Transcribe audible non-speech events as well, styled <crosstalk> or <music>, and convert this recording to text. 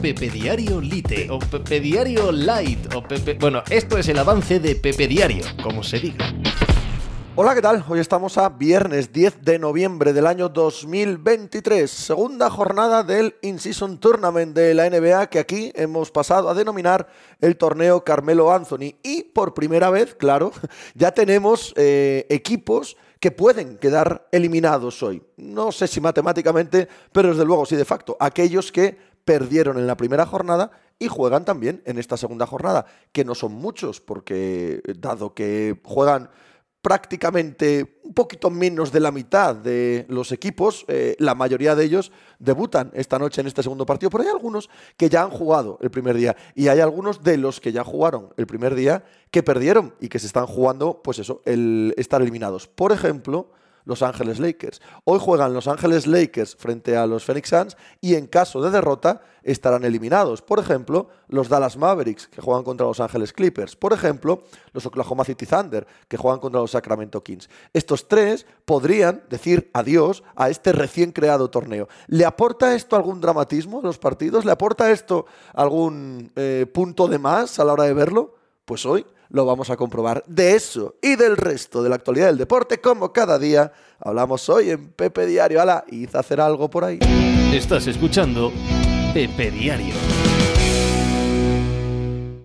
Pepe Diario Lite o Pepe Diario Light o Pepe... Bueno, esto es el avance de Pepe Diario, como se diga. Hola, ¿qué tal? Hoy estamos a viernes 10 de noviembre del año 2023, segunda jornada del In-Season Tournament de la NBA que aquí hemos pasado a denominar el torneo Carmelo Anthony. Y por primera vez, claro, <laughs> ya tenemos eh, equipos que pueden quedar eliminados hoy. No sé si matemáticamente, pero desde luego sí de facto. Aquellos que perdieron en la primera jornada y juegan también en esta segunda jornada, que no son muchos, porque dado que juegan prácticamente un poquito menos de la mitad de los equipos, eh, la mayoría de ellos debutan esta noche en este segundo partido, pero hay algunos que ya han jugado el primer día y hay algunos de los que ya jugaron el primer día que perdieron y que se están jugando, pues eso, el estar eliminados. Por ejemplo, los Ángeles Lakers. Hoy juegan Los Ángeles Lakers frente a los Phoenix Suns y en caso de derrota estarán eliminados. Por ejemplo, los Dallas Mavericks, que juegan contra los Ángeles Clippers. Por ejemplo, los Oklahoma City Thunder, que juegan contra los Sacramento Kings. Estos tres podrían decir adiós a este recién creado torneo. ¿Le aporta esto algún dramatismo a los partidos? ¿Le aporta esto algún eh, punto de más a la hora de verlo? Pues hoy lo vamos a comprobar. De eso y del resto de la actualidad del deporte, como cada día, hablamos hoy en Pepe Diario. Ala, hice hacer algo por ahí. Estás escuchando Pepe Diario.